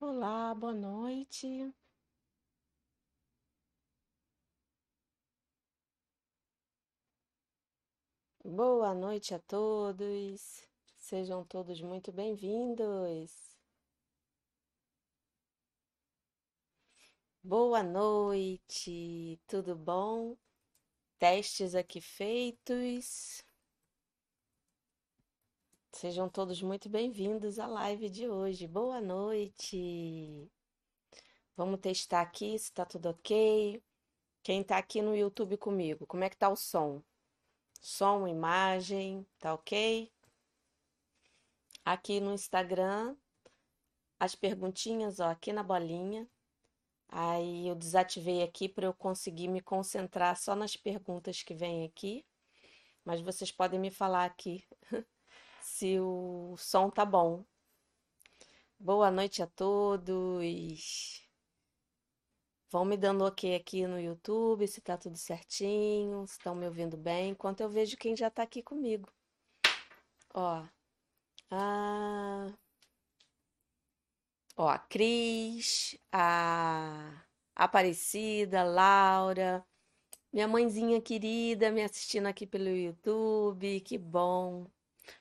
Olá, boa noite. Boa noite a todos. Sejam todos muito bem-vindos. Boa noite, tudo bom? Testes aqui feitos. Sejam todos muito bem-vindos à live de hoje. Boa noite. Vamos testar aqui se tá tudo ok. Quem tá aqui no YouTube comigo, como é que tá o som? Som, imagem, tá ok? Aqui no Instagram, as perguntinhas, ó, aqui na bolinha. Aí eu desativei aqui para eu conseguir me concentrar só nas perguntas que vêm aqui. Mas vocês podem me falar aqui se o som tá bom. Boa noite a todos. Vão me dando ok aqui no YouTube, se tá tudo certinho, se estão me ouvindo bem, enquanto eu vejo quem já tá aqui comigo. Ó. Ah, ó, a Cris, a Aparecida, Laura, minha mãezinha querida me assistindo aqui pelo YouTube, que bom.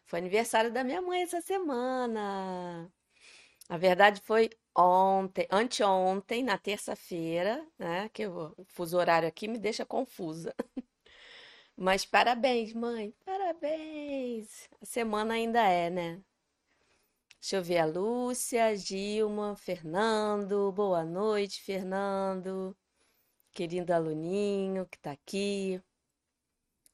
Foi aniversário da minha mãe essa semana. A verdade foi ontem, anteontem, na terça-feira, né? Que o fuso horário aqui me deixa confusa. Mas parabéns, mãe, parabéns. A semana ainda é, né? Deixa eu ver a Lúcia, Gilma, Fernando. Boa noite, Fernando. Querido aluninho que tá aqui.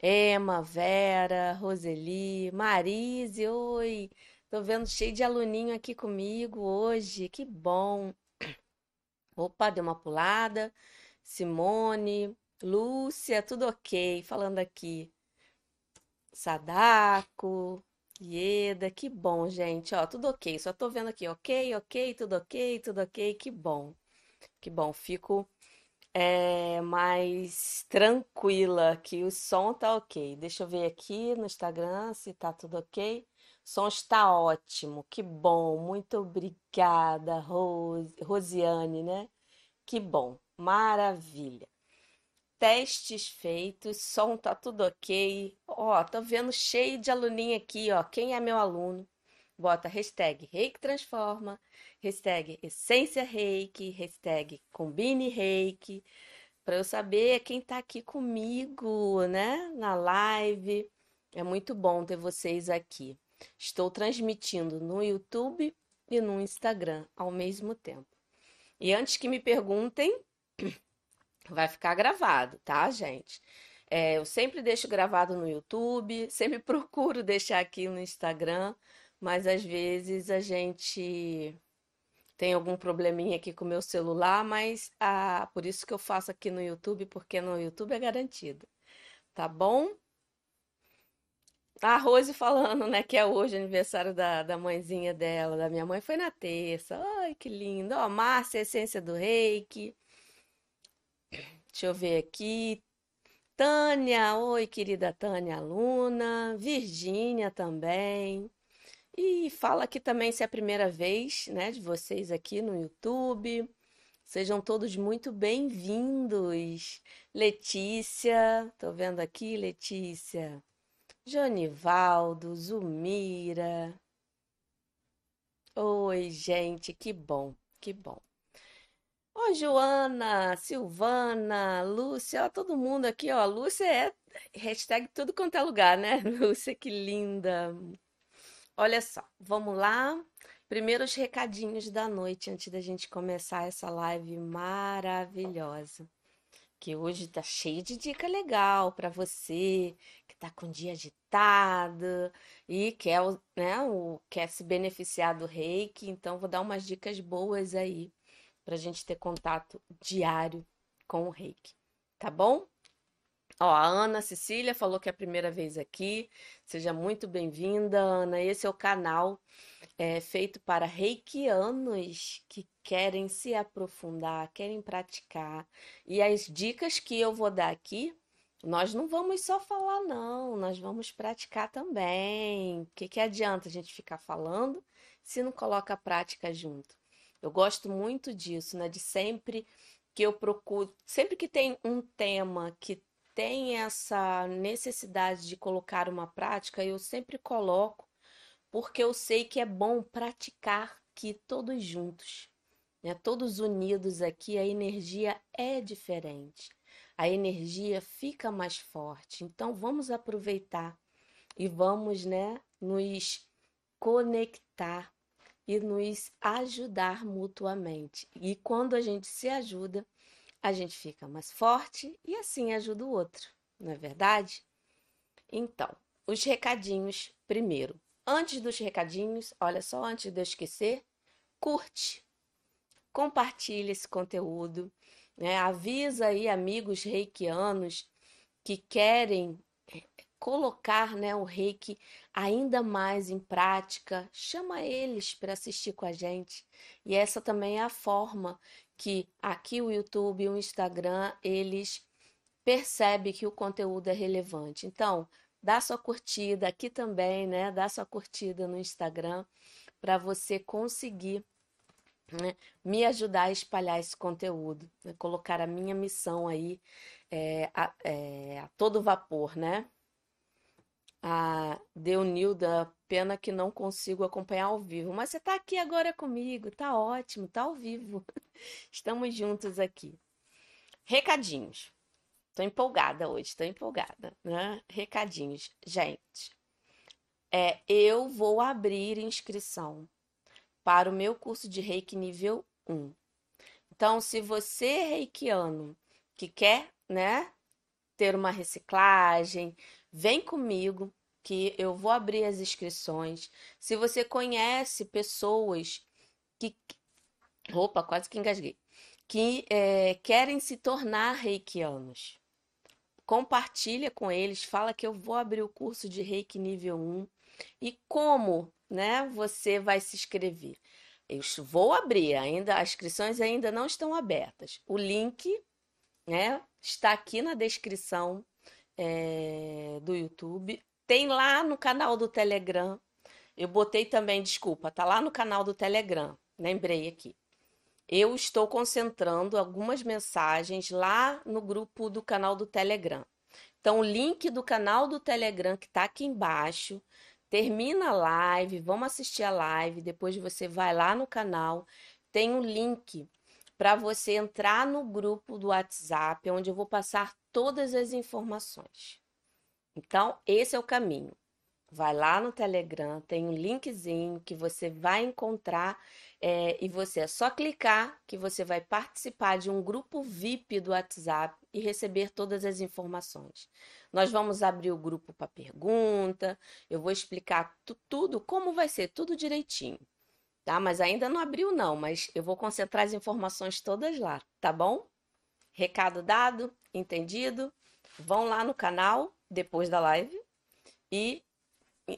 Emma, Vera, Roseli, Marise, oi. Tô vendo cheio de aluninho aqui comigo hoje, que bom. Opa, deu uma pulada. Simone, Lúcia, tudo ok, falando aqui. Sadako, Ieda, que bom, gente. Ó, tudo ok. Só tô vendo aqui, ok, ok, tudo ok, tudo ok, que bom. Que bom, fico é, mais tranquila, que o som tá ok. Deixa eu ver aqui no Instagram se tá tudo ok. O som está ótimo, que bom. Muito obrigada, Rose, Rosiane, né? Que bom, maravilha. Testes feitos, som tá tudo ok. Ó, tô vendo cheio de aluninho aqui, ó. Quem é meu aluno? Bota hashtag Reiki Transforma, hashtag Essência Reiki, hashtag Combine Reiki, para eu saber quem está aqui comigo, né, na live. É muito bom ter vocês aqui. Estou transmitindo no YouTube e no Instagram ao mesmo tempo. E antes que me perguntem, vai ficar gravado, tá, gente? É, eu sempre deixo gravado no YouTube, sempre procuro deixar aqui no Instagram, mas às vezes a gente tem algum probleminha aqui com o meu celular, mas ah, por isso que eu faço aqui no YouTube, porque no YouTube é garantido. Tá bom? A Rose falando, né, que é hoje aniversário da, da mãezinha dela, da minha mãe, foi na terça. Ai, que lindo. Ó, Márcia, Essência do Reiki. Deixa eu ver aqui. Tânia, oi, querida Tânia, aluna. Virgínia também. E fala aqui também se é a primeira vez, né, de vocês aqui no YouTube. Sejam todos muito bem-vindos. Letícia, tô vendo aqui, Letícia. Jonivaldo, Zumira. Oi, gente, que bom, que bom. Oi, Joana, Silvana, Lúcia, ó, todo mundo aqui, ó. Lúcia é hashtag tudo quanto é lugar, né? Lúcia, que linda. Olha só, vamos lá. Primeiros recadinhos da noite antes da gente começar essa live maravilhosa. Que hoje tá cheio de dica legal para você que tá com dia agitado e quer, né, o, quer se beneficiar do reiki. Então, vou dar umas dicas boas aí para a gente ter contato diário com o reiki. Tá bom? Ó, a Ana Cecília falou que é a primeira vez aqui. Seja muito bem-vinda, Ana. Esse é o canal é, feito para reikianos que querem se aprofundar, querem praticar. E as dicas que eu vou dar aqui, nós não vamos só falar, não, nós vamos praticar também. O que, que adianta a gente ficar falando se não coloca a prática junto? Eu gosto muito disso, né? De sempre que eu procuro, sempre que tem um tema que tem essa necessidade de colocar uma prática, eu sempre coloco, porque eu sei que é bom praticar aqui todos juntos, né? Todos unidos aqui, a energia é diferente. A energia fica mais forte. Então vamos aproveitar e vamos, né, nos conectar e nos ajudar mutuamente. E quando a gente se ajuda, a gente fica mais forte e assim ajuda o outro, não é verdade? Então, os recadinhos primeiro. Antes dos recadinhos, olha só, antes de eu esquecer, curte, compartilha esse conteúdo, né? avisa aí amigos reikianos que querem colocar né, o reiki ainda mais em prática, chama eles para assistir com a gente. E essa também é a forma que aqui o YouTube o Instagram eles percebem que o conteúdo é relevante. Então, dá sua curtida aqui também, né? Dá sua curtida no Instagram para você conseguir né, me ajudar a espalhar esse conteúdo, né, colocar a minha missão aí é, a, é, a todo vapor, né? A Deunilda, pena que não consigo acompanhar ao vivo, mas você está aqui agora comigo, tá ótimo, tá ao vivo. Estamos juntos aqui. Recadinhos. Tô empolgada hoje, tô empolgada, né? Recadinhos. Gente, é, eu vou abrir inscrição para o meu curso de Reiki nível 1. Então, se você é reikiano que quer, né, ter uma reciclagem, Vem comigo que eu vou abrir as inscrições. Se você conhece pessoas que. Opa, quase que engasguei. Que é, querem se tornar reikianos. Compartilha com eles, fala que eu vou abrir o curso de Reiki nível 1 e como, né, você vai se inscrever. Eu vou abrir, ainda as inscrições ainda não estão abertas. O link, né, está aqui na descrição é, do YouTube. Tem lá no canal do Telegram. Eu botei também, desculpa, tá lá no canal do Telegram. Lembrei aqui. Eu estou concentrando algumas mensagens lá no grupo do canal do Telegram. Então, o link do canal do Telegram que está aqui embaixo. Termina a live, vamos assistir a live. Depois você vai lá no canal. Tem um link para você entrar no grupo do WhatsApp, onde eu vou passar todas as informações. Então, esse é o caminho. Vai lá no Telegram, tem um linkzinho que você vai encontrar é, e você é só clicar que você vai participar de um grupo VIP do WhatsApp e receber todas as informações. Nós vamos abrir o grupo para pergunta, eu vou explicar tudo, como vai ser, tudo direitinho tá? Mas ainda não abriu não, mas eu vou concentrar as informações todas lá, tá bom? Recado dado, entendido? Vão lá no canal depois da live e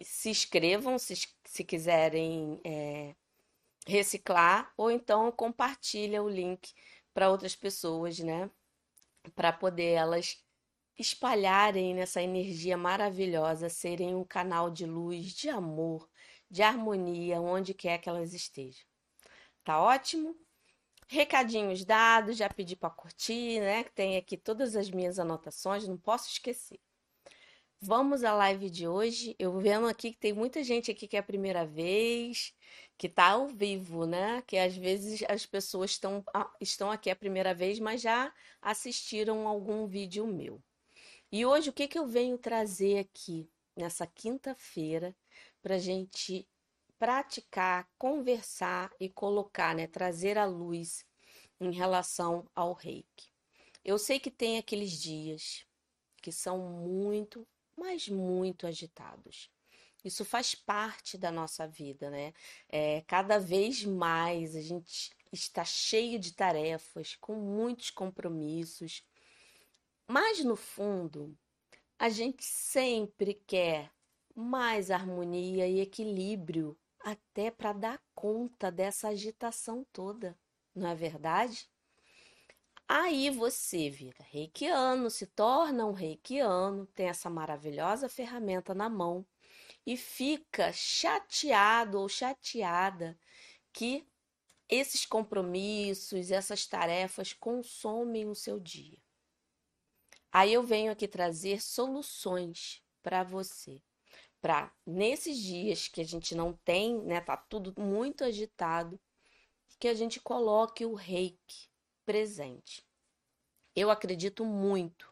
se inscrevam se, se quiserem é, reciclar ou então compartilha o link para outras pessoas, né? Para poder elas espalharem nessa energia maravilhosa, serem um canal de luz, de amor, de harmonia onde quer que elas estejam. Tá ótimo? Recadinhos dados, já pedi para curtir, né? Que tem aqui todas as minhas anotações, não posso esquecer. Vamos à live de hoje. Eu vendo aqui que tem muita gente aqui que é a primeira vez, que está ao vivo, né? Que às vezes as pessoas estão, estão aqui a primeira vez, mas já assistiram algum vídeo meu. E hoje o que, que eu venho trazer aqui nessa quinta-feira para a gente praticar, conversar e colocar, né, trazer à luz em relação ao reiki. Eu sei que tem aqueles dias que são muito, mas muito agitados. Isso faz parte da nossa vida, né? É, cada vez mais a gente está cheio de tarefas, com muitos compromissos, mas no fundo, a gente sempre quer mais harmonia e equilíbrio, até para dar conta dessa agitação toda, não é verdade? Aí você vira reikiano, se torna um reikiano, tem essa maravilhosa ferramenta na mão e fica chateado ou chateada que esses compromissos, essas tarefas consomem o seu dia. Aí eu venho aqui trazer soluções para você. Para nesses dias que a gente não tem, né, tá tudo muito agitado, que a gente coloque o reiki presente. Eu acredito muito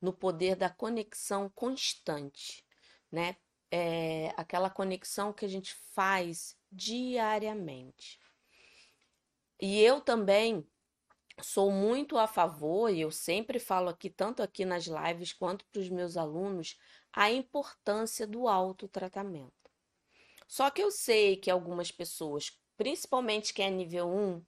no poder da conexão constante, né? É aquela conexão que a gente faz diariamente. E eu também sou muito a favor, e eu sempre falo aqui, tanto aqui nas lives quanto para os meus alunos, a importância do autotratamento. Só que eu sei que algumas pessoas, principalmente quem é nível 1,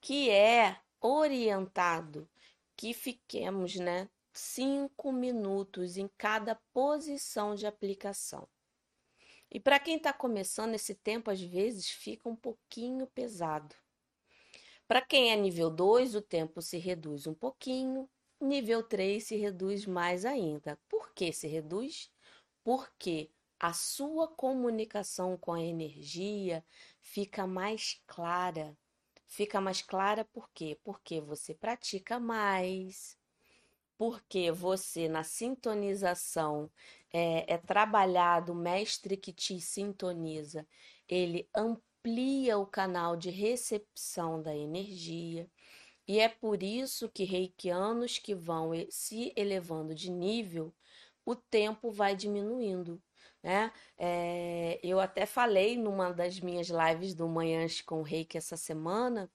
que é orientado que fiquemos, né, cinco minutos em cada posição de aplicação. E para quem está começando, esse tempo às vezes fica um pouquinho pesado. Para quem é nível 2, o tempo se reduz um pouquinho, nível 3 se reduz mais ainda. Por que se reduz? Porque a sua comunicação com a energia fica mais clara. Fica mais clara por quê? Porque você pratica mais, porque você, na sintonização, é, é trabalhado, o mestre que te sintoniza, ele amplia amplia o canal de recepção da energia. E é por isso que reikianos que vão se elevando de nível, o tempo vai diminuindo. Né? É, eu até falei numa das minhas lives do Manhãs com Reiki essa semana,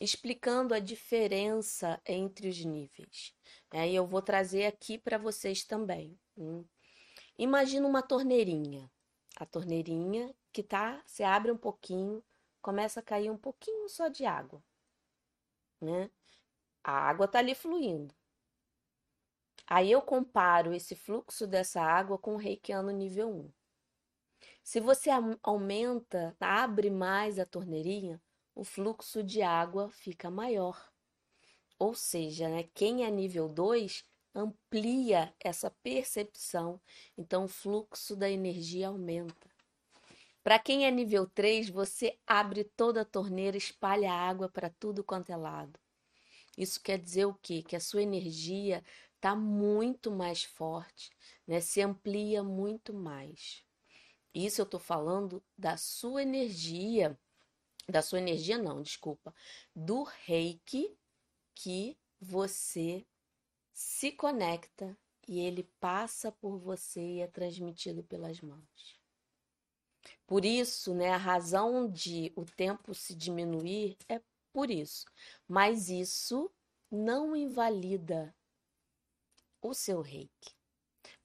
explicando a diferença entre os níveis. Né? E eu vou trazer aqui para vocês também. Hum. Imagina uma torneirinha. A torneirinha que tá, você abre um pouquinho, começa a cair um pouquinho só de água, né? A água tá ali fluindo. Aí eu comparo esse fluxo dessa água com o reikiano nível 1. Se você aumenta, abre mais a torneirinha, o fluxo de água fica maior. Ou seja, né, quem é nível 2 amplia essa percepção, então o fluxo da energia aumenta. Para quem é nível 3, você abre toda a torneira, espalha água para tudo quanto é lado. Isso quer dizer o quê? Que a sua energia está muito mais forte, né? se amplia muito mais. Isso eu estou falando da sua energia, da sua energia não, desculpa, do reiki que você se conecta e ele passa por você e é transmitido pelas mãos. Por isso, né, a razão de o tempo se diminuir é por isso. Mas isso não invalida o seu reiki.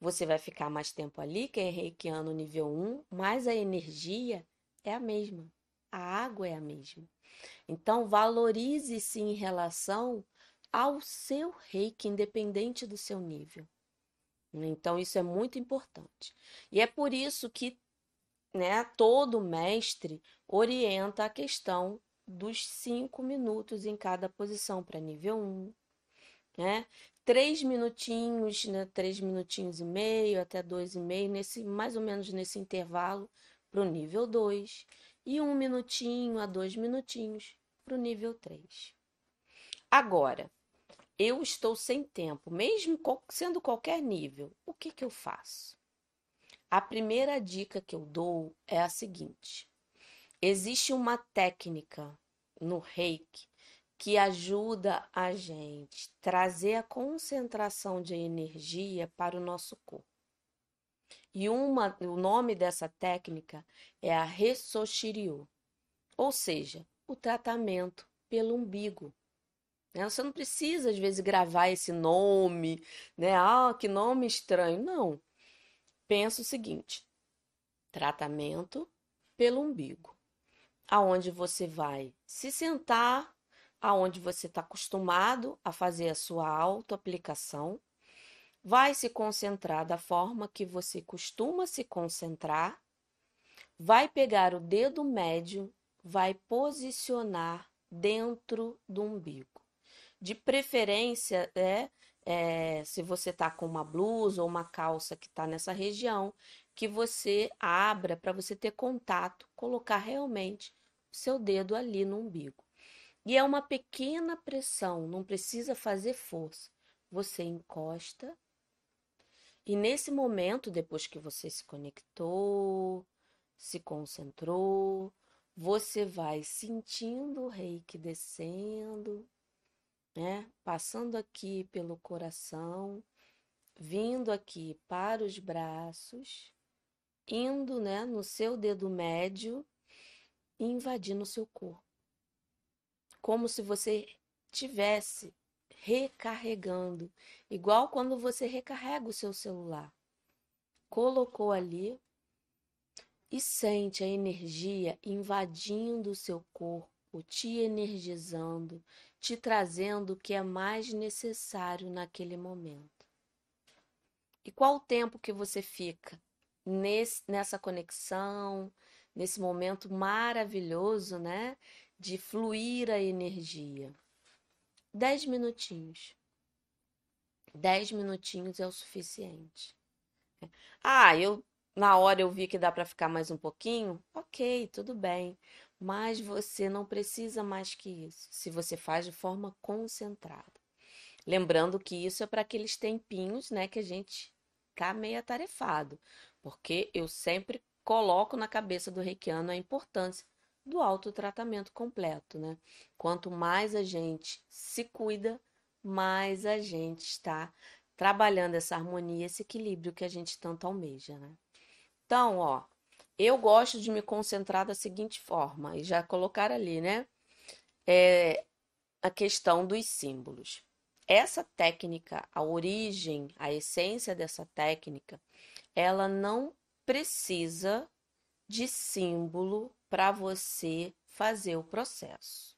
Você vai ficar mais tempo ali, quem é reikiano nível 1, mas a energia é a mesma. A água é a mesma. Então, valorize-se em relação ao seu reiki, independente do seu nível. Então, isso é muito importante. E é por isso que né, todo mestre orienta a questão dos cinco minutos em cada posição para nível 1, né? Três minutinhos, né, três minutinhos e meio até dois e meio, nesse, mais ou menos nesse intervalo para o nível 2, e um minutinho a dois minutinhos para o nível 3. Agora, eu estou sem tempo, mesmo sendo qualquer nível, o que, que eu faço? A primeira dica que eu dou é a seguinte: existe uma técnica no reiki que ajuda a gente trazer a concentração de energia para o nosso corpo. E uma, o nome dessa técnica é a Ressoshiryu, ou seja, o tratamento pelo umbigo. Né? Você não precisa, às vezes, gravar esse nome, né? Ah, que nome estranho. Não pensa o seguinte: tratamento pelo umbigo, aonde você vai se sentar, aonde você está acostumado a fazer a sua autoaplicação, vai se concentrar da forma que você costuma se concentrar, vai pegar o dedo médio, vai posicionar dentro do umbigo. De preferência, é é, se você está com uma blusa ou uma calça que está nessa região, que você abra para você ter contato, colocar realmente seu dedo ali no umbigo. E é uma pequena pressão, não precisa fazer força. Você encosta e nesse momento, depois que você se conectou, se concentrou, você vai sentindo o reiki descendo, né? Passando aqui pelo coração, vindo aqui para os braços, indo, né, no seu dedo médio e invadindo o seu corpo. Como se você tivesse recarregando, igual quando você recarrega o seu celular. Colocou ali e sente a energia invadindo o seu corpo, te energizando, te trazendo o que é mais necessário naquele momento. E qual o tempo que você fica nesse, nessa conexão, nesse momento maravilhoso, né? De fluir a energia. Dez minutinhos. Dez minutinhos é o suficiente. Ah, eu na hora eu vi que dá para ficar mais um pouquinho. Ok, tudo bem. Mas você não precisa mais que isso, se você faz de forma concentrada. Lembrando que isso é para aqueles tempinhos, né, que a gente fica meio atarefado, porque eu sempre coloco na cabeça do reikiano a importância do autotratamento completo, né? Quanto mais a gente se cuida, mais a gente está trabalhando essa harmonia, esse equilíbrio que a gente tanto almeja, né? Então, ó, eu gosto de me concentrar da seguinte forma, e já colocar ali, né? É a questão dos símbolos. Essa técnica, a origem, a essência dessa técnica, ela não precisa de símbolo para você fazer o processo.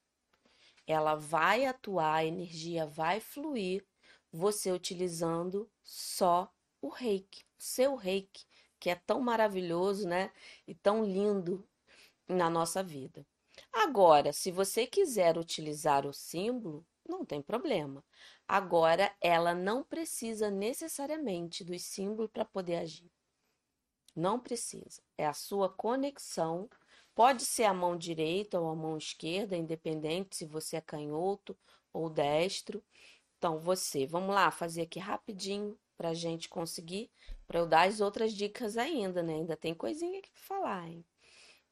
Ela vai atuar, a energia vai fluir, você utilizando só o reiki, seu reiki, que é tão maravilhoso, né? E tão lindo na nossa vida. Agora, se você quiser utilizar o símbolo, não tem problema. Agora, ela não precisa necessariamente dos símbolos para poder agir. Não precisa. É a sua conexão Pode ser a mão direita ou a mão esquerda, independente se você é canhoto ou destro. Então, você, vamos lá, fazer aqui rapidinho para a gente conseguir, para eu dar as outras dicas ainda, né? Ainda tem coisinha aqui para falar, hein?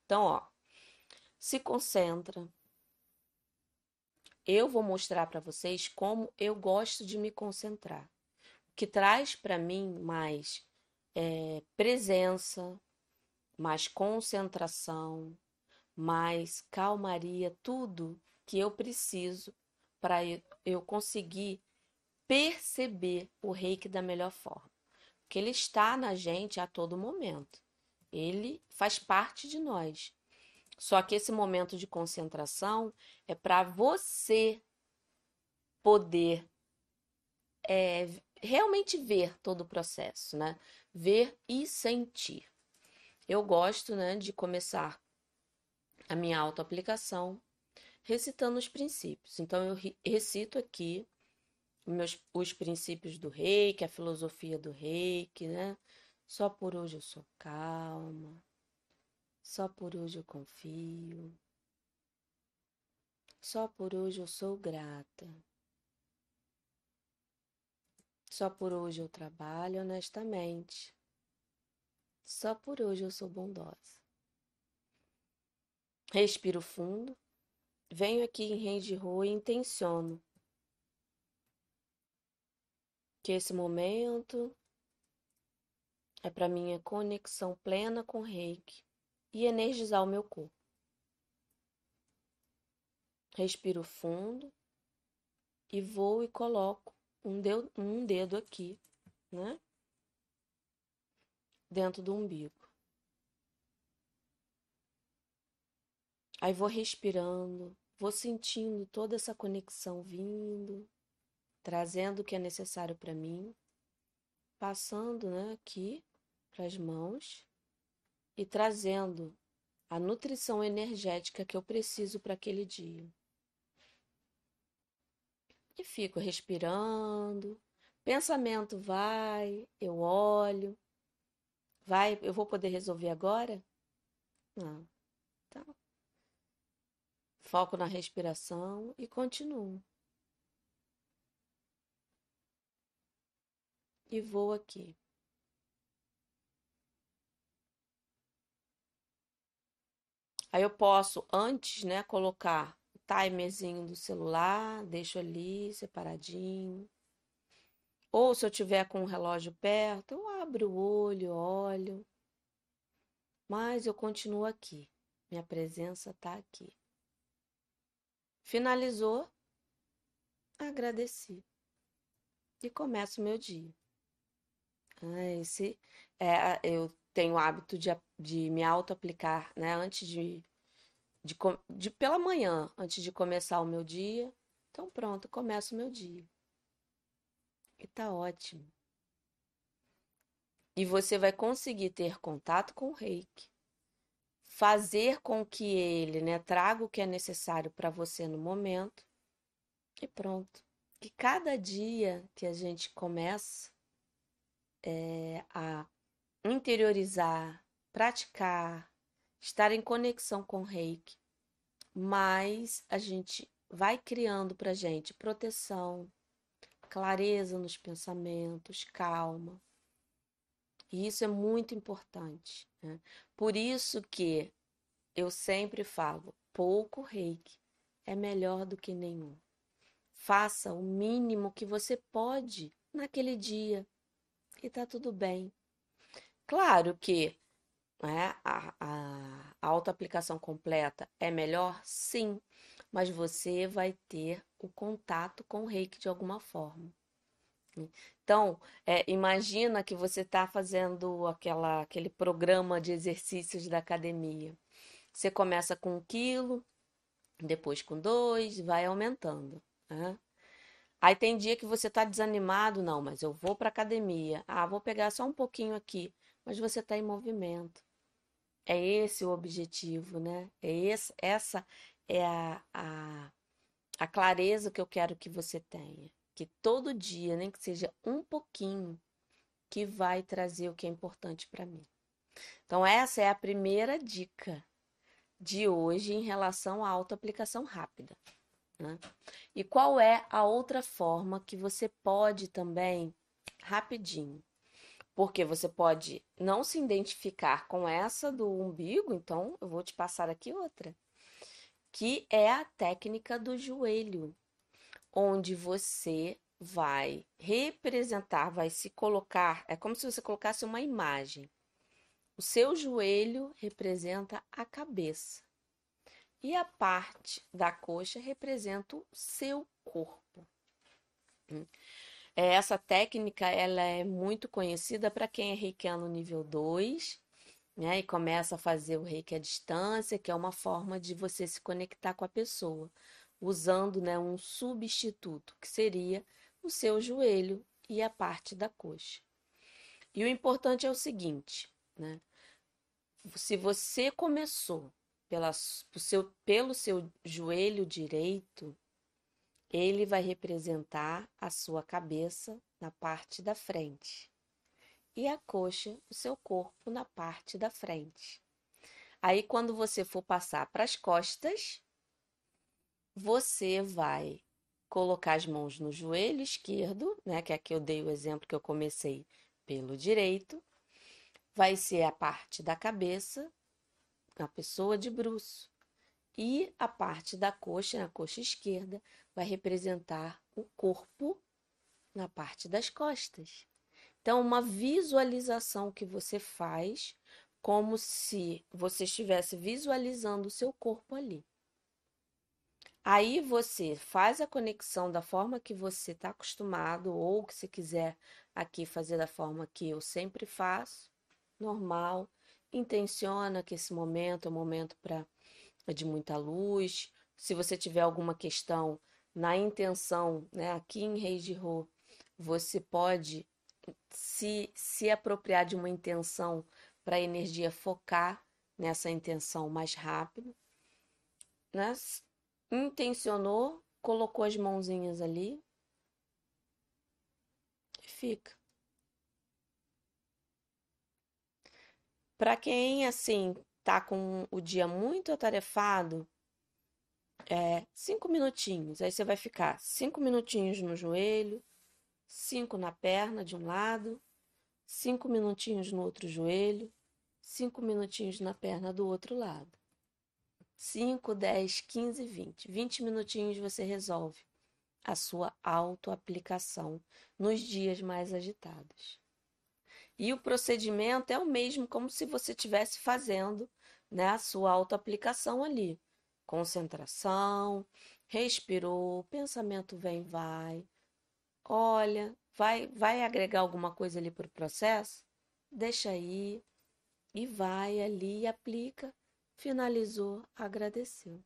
Então, ó, se concentra. Eu vou mostrar para vocês como eu gosto de me concentrar, o que traz para mim mais é, presença, mais concentração, mais calmaria, tudo que eu preciso para eu conseguir perceber o reiki da melhor forma. Porque ele está na gente a todo momento. Ele faz parte de nós. Só que esse momento de concentração é para você poder é, realmente ver todo o processo, né? Ver e sentir. Eu gosto, né, de começar a minha autoaplicação recitando os princípios. Então, eu recito aqui meus, os princípios do reiki, a filosofia do reiki, né? Só por hoje eu sou calma, só por hoje eu confio, só por hoje eu sou grata, só por hoje eu trabalho honestamente. Só por hoje eu sou bondosa. Respiro fundo. Venho aqui em rede rua e intenciono que esse momento é para minha conexão plena com Reiki e energizar o meu corpo. Respiro fundo e vou e coloco um dedo, um dedo aqui, né? dentro do umbigo. Aí vou respirando, vou sentindo toda essa conexão vindo, trazendo o que é necessário para mim, passando né, aqui para as mãos e trazendo a nutrição energética que eu preciso para aquele dia. E fico respirando, pensamento vai, eu olho, Vai, eu vou poder resolver agora? Não. Então, Foco na respiração e continuo. E vou aqui. Aí eu posso, antes, né, colocar o timerzinho do celular, deixo ali separadinho. Ou se eu tiver com o relógio perto, eu abro o olho, olho. Mas eu continuo aqui. Minha presença está aqui. Finalizou, agradeci. E começo o meu dia. Esse, é, eu tenho o hábito de, de me auto-aplicar, né? Antes de, de, de, pela manhã, antes de começar o meu dia. Então, pronto, começo o meu dia. E tá ótimo. E você vai conseguir ter contato com o reiki, fazer com que ele né, traga o que é necessário para você no momento e pronto. Que cada dia que a gente começa é, a interiorizar, praticar, estar em conexão com o reiki, mais a gente vai criando para gente proteção, clareza nos pensamentos, calma. E isso é muito importante. Né? Por isso que eu sempre falo, pouco reiki é melhor do que nenhum. Faça o mínimo que você pode naquele dia e tá tudo bem. Claro que né, a, a, a autoaplicação completa é melhor, sim, mas você vai ter o contato com o reiki de alguma forma. Então, é, imagina que você está fazendo aquela, aquele programa de exercícios da academia. Você começa com um quilo, depois com dois, vai aumentando. Né? Aí tem dia que você está desanimado, não, mas eu vou para academia. Ah, vou pegar só um pouquinho aqui, mas você está em movimento. É esse o objetivo, né? É esse, essa é a, a, a clareza que eu quero que você tenha. Que todo dia, nem que seja um pouquinho, que vai trazer o que é importante para mim. Então, essa é a primeira dica de hoje em relação à autoaplicação rápida. Né? E qual é a outra forma que você pode também, rapidinho, porque você pode não se identificar com essa do umbigo, então eu vou te passar aqui outra, que é a técnica do joelho, onde você vai representar, vai se colocar, é como se você colocasse uma imagem. O seu joelho representa a cabeça e a parte da coxa representa o seu corpo. É, essa técnica ela é muito conhecida para quem é reikiano nível 2, né, e começa a fazer o reiki à distância, que é uma forma de você se conectar com a pessoa, usando né, um substituto, que seria o seu joelho e a parte da coxa. E o importante é o seguinte, né? Se você começou pela, seu, pelo seu joelho direito, ele vai representar a sua cabeça na parte da frente e a coxa, o seu corpo na parte da frente. Aí, quando você for passar para as costas, você vai colocar as mãos no joelho esquerdo, né? Que aqui eu dei o exemplo que eu comecei pelo direito. Vai ser a parte da cabeça a pessoa de bruço. E a parte da coxa, na coxa esquerda, vai representar o corpo na parte das costas. Então, uma visualização que você faz como se você estivesse visualizando o seu corpo ali. Aí você faz a conexão da forma que você está acostumado, ou que você quiser aqui fazer da forma que eu sempre faço, normal, intenciona que esse momento é um momento para de muita luz. Se você tiver alguma questão na intenção, né, aqui em Reis de Rô, você pode se, se apropriar de uma intenção para a energia focar nessa intenção mais rápido. Né? Intencionou, colocou as mãozinhas ali e fica. Para quem assim tá com o dia muito atarefado, é, cinco minutinhos. Aí você vai ficar cinco minutinhos no joelho, cinco na perna de um lado, cinco minutinhos no outro joelho, cinco minutinhos na perna do outro lado. 5, 10, 15, 20. 20 minutinhos você resolve a sua autoaplicação nos dias mais agitados. E o procedimento é o mesmo como se você estivesse fazendo né, a sua autoaplicação ali. Concentração, respirou, pensamento vem vai. Olha, vai vai agregar alguma coisa ali para o processo? Deixa aí e vai ali e aplica. Finalizou, agradeceu.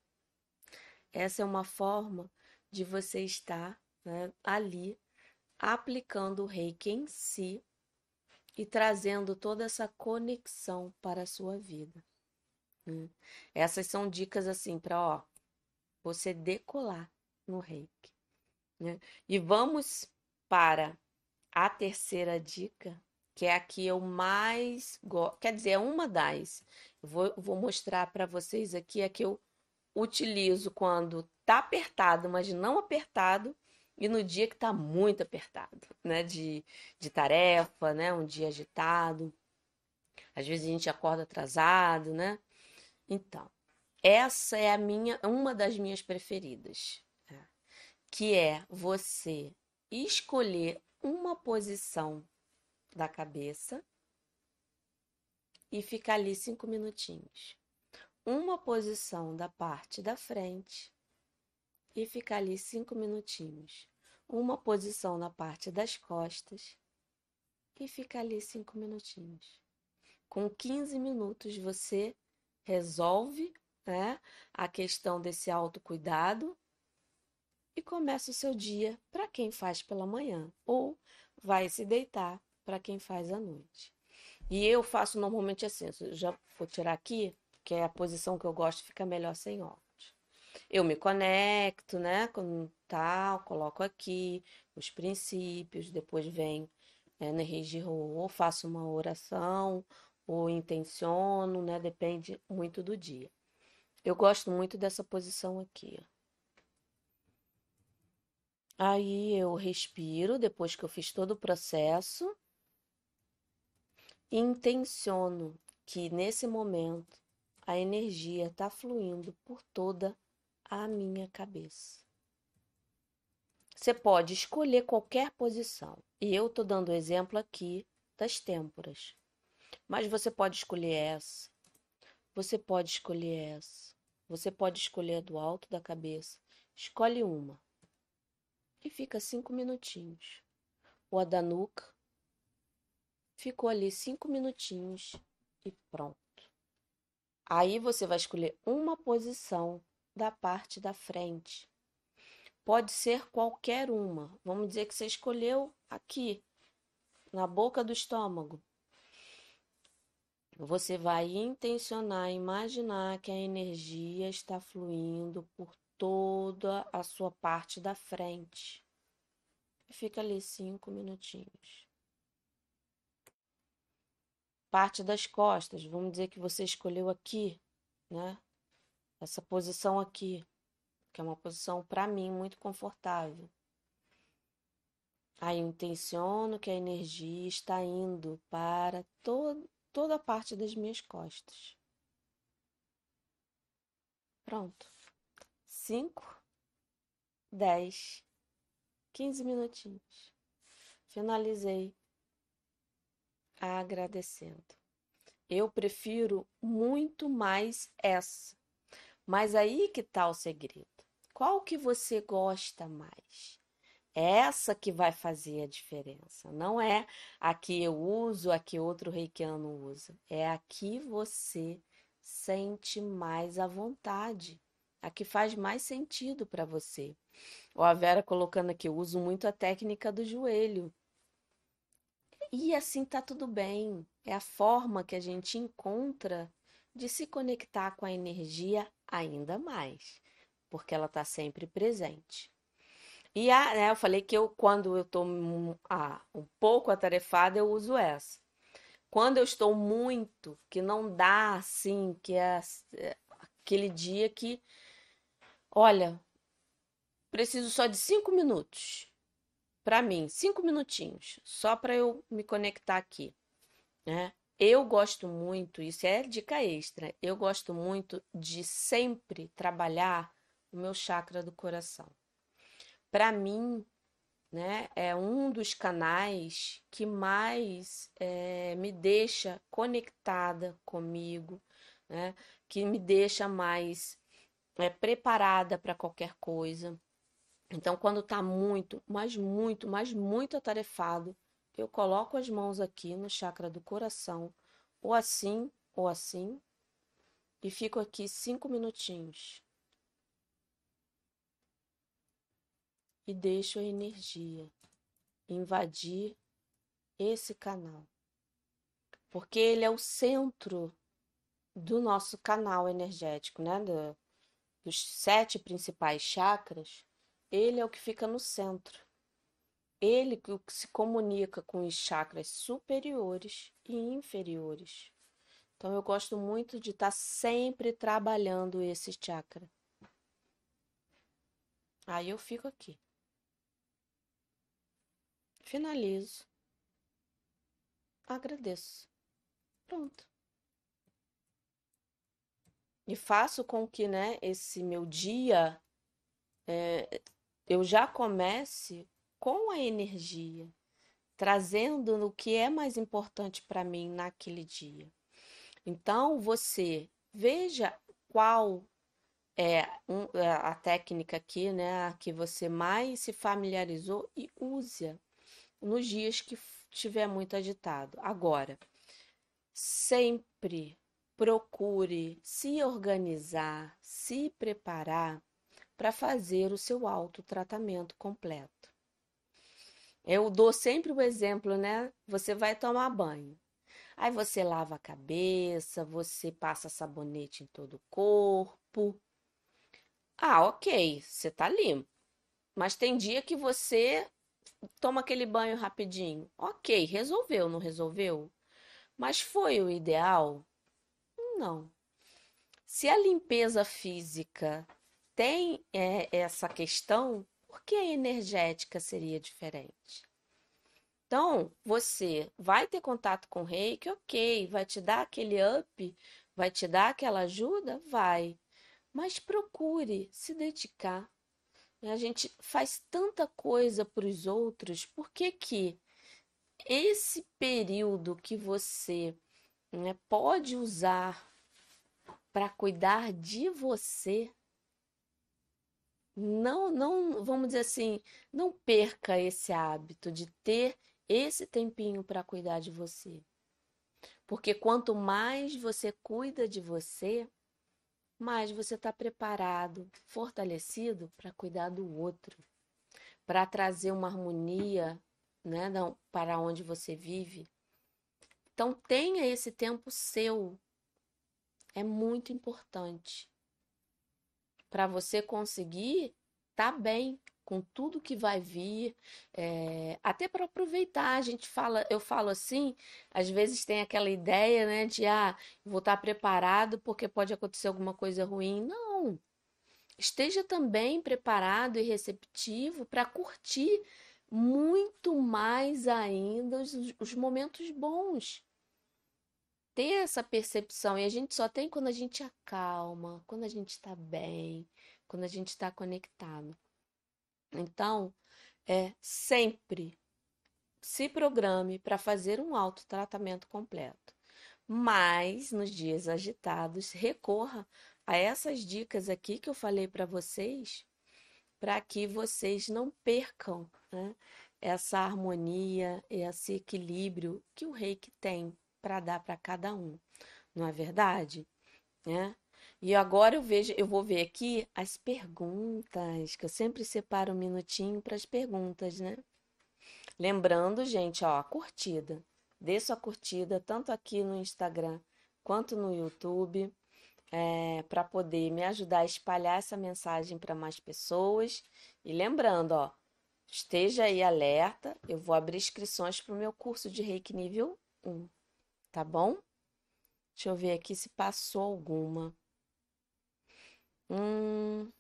Essa é uma forma de você estar né, ali aplicando o reiki em si e trazendo toda essa conexão para a sua vida. Né? Essas são dicas assim para ó, você decolar no reiki. Né? E vamos para a terceira dica, que é a que eu mais gosto. Quer dizer, é uma das. Vou, vou mostrar para vocês aqui a que eu utilizo quando tá apertado, mas não apertado, e no dia que tá muito apertado, né? De, de tarefa, né? Um dia agitado. Às vezes a gente acorda atrasado, né? Então, essa é a minha, uma das minhas preferidas, né? que é você escolher uma posição da cabeça e ficar ali cinco minutinhos uma posição da parte da frente e ficar ali cinco minutinhos. Uma posição na parte das costas e ficar ali cinco minutinhos. Com 15 minutos você resolve né, a questão desse autocuidado e começa o seu dia para quem faz pela manhã ou vai se deitar para quem faz à noite. E eu faço normalmente assim, já vou tirar aqui que é a posição que eu gosto, fica melhor sem óculos. Eu me conecto, né, com tal, coloco aqui os princípios, depois vem é, Regiro, ou faço uma oração, ou intenciono, né, depende muito do dia. Eu gosto muito dessa posição aqui, ó. Aí eu respiro depois que eu fiz todo o processo. Intenciono que nesse momento a energia está fluindo por toda a minha cabeça. Você pode escolher qualquer posição, e eu estou dando o exemplo aqui das têmporas. Mas você pode escolher essa, você pode escolher essa, você pode escolher do alto da cabeça. Escolhe uma e fica cinco minutinhos. O a da nuca ficou ali cinco minutinhos e pronto. Aí você vai escolher uma posição da parte da frente. Pode ser qualquer uma. Vamos dizer que você escolheu aqui, na boca do estômago. Você vai intencionar, imaginar que a energia está fluindo por toda a sua parte da frente. Fica ali cinco minutinhos parte das costas. Vamos dizer que você escolheu aqui, né? Essa posição aqui, que é uma posição para mim muito confortável. Aí intenciono que a energia está indo para todo, toda a parte das minhas costas. Pronto. Cinco, dez, quinze minutinhos. Finalizei agradecendo. Eu prefiro muito mais essa. Mas aí que está o segredo. Qual que você gosta mais? Essa que vai fazer a diferença. Não é a que eu uso, a que outro reikiano usa. É a que você sente mais à vontade. A que faz mais sentido para você. Ou a Vera colocando aqui, eu uso muito a técnica do joelho. E assim tá tudo bem. É a forma que a gente encontra de se conectar com a energia ainda mais, porque ela está sempre presente. E a, né, eu falei que eu, quando eu estou ah, um pouco atarefada, eu uso essa. Quando eu estou muito, que não dá assim, que é, é aquele dia que Olha, preciso só de cinco minutos. Para mim, cinco minutinhos, só para eu me conectar aqui, né? Eu gosto muito, isso é dica extra, eu gosto muito de sempre trabalhar o meu chakra do coração. Para mim, né, é um dos canais que mais é, me deixa conectada comigo, né, que me deixa mais é, preparada para qualquer coisa. Então, quando está muito, mas muito, mas muito atarefado, eu coloco as mãos aqui no chakra do coração, ou assim, ou assim, e fico aqui cinco minutinhos. E deixo a energia invadir esse canal. Porque ele é o centro do nosso canal energético, né? Do, dos sete principais chakras, ele é o que fica no centro. Ele que se comunica com os chakras superiores e inferiores. Então eu gosto muito de estar tá sempre trabalhando esse chakra. Aí eu fico aqui. Finalizo. Agradeço. Pronto. E faço com que, né, esse meu dia é, eu já comece com a energia, trazendo o que é mais importante para mim naquele dia. Então, você veja qual é, é a técnica aqui, né, que você mais se familiarizou e use-a nos dias que estiver muito agitado. Agora, sempre procure se organizar, se preparar para fazer o seu autotratamento completo. Eu dou sempre o exemplo, né? Você vai tomar banho. Aí você lava a cabeça, você passa sabonete em todo o corpo. Ah, ok, você tá limpo. Mas tem dia que você toma aquele banho rapidinho. Ok, resolveu, não resolveu? Mas foi o ideal? não. Se a limpeza física tem é, essa questão, por que a energética seria diferente? Então, você vai ter contato com o reiki, ok, vai te dar aquele up, vai te dar aquela ajuda? Vai. Mas procure se dedicar. A gente faz tanta coisa para os outros, por que que esse período que você né, pode usar para cuidar de você. Não, não, vamos dizer assim, não perca esse hábito de ter esse tempinho para cuidar de você. Porque quanto mais você cuida de você, mais você está preparado, fortalecido para cuidar do outro, para trazer uma harmonia né, para onde você vive. Então, tenha esse tempo seu. É muito importante. Para você conseguir estar tá bem com tudo que vai vir, é, até para aproveitar. A gente fala, eu falo assim, às vezes tem aquela ideia, né, de ah, vou estar tá preparado porque pode acontecer alguma coisa ruim. Não. Esteja também preparado e receptivo para curtir muito mais ainda os, os momentos bons ter essa percepção e a gente só tem quando a gente acalma, quando a gente está bem, quando a gente está conectado. Então, é sempre se programe para fazer um autotratamento completo. Mas nos dias agitados, recorra a essas dicas aqui que eu falei para vocês, para que vocês não percam né, essa harmonia, esse equilíbrio que o reiki tem para dar para cada um, não é verdade? Né? E agora eu vejo, eu vou ver aqui as perguntas, que eu sempre separo um minutinho para as perguntas, né? Lembrando, gente, ó, a curtida. Dê sua curtida tanto aqui no Instagram quanto no YouTube, é, para poder me ajudar a espalhar essa mensagem para mais pessoas. E lembrando, ó, esteja aí alerta, eu vou abrir inscrições para o meu curso de Reiki nível 1 tá bom? Deixa eu ver aqui se passou alguma. Hum,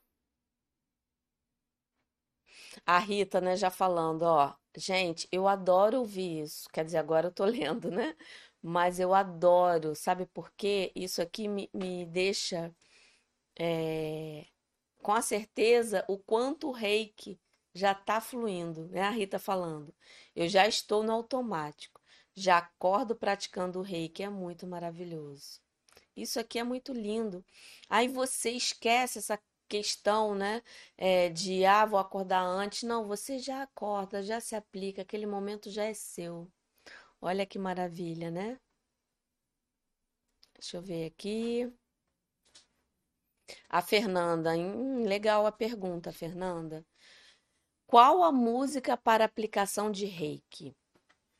A Rita, né, já falando, ó, gente, eu adoro ouvir isso. Quer dizer, agora eu tô lendo, né? Mas eu adoro, sabe por quê? Isso aqui me, me deixa é, com a certeza o quanto o reiki já está fluindo, né? A Rita falando. Eu já estou no automático, já acordo praticando o reiki, é muito maravilhoso. Isso aqui é muito lindo. Aí você esquece essa questão, né, é, de ah, vou acordar antes. Não, você já acorda, já se aplica, aquele momento já é seu. Olha que maravilha, né? Deixa eu ver aqui. A Fernanda, hum, legal a pergunta, Fernanda. Qual a música para aplicação de reiki?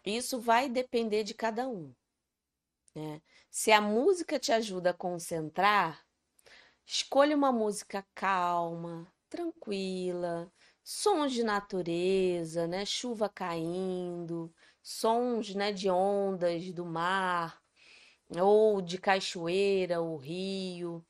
Isso vai depender de cada um. Né? Se a música te ajuda a concentrar, escolha uma música calma, tranquila, sons de natureza, né? Chuva caindo, sons, né, de ondas do mar, ou de cachoeira, ou rio,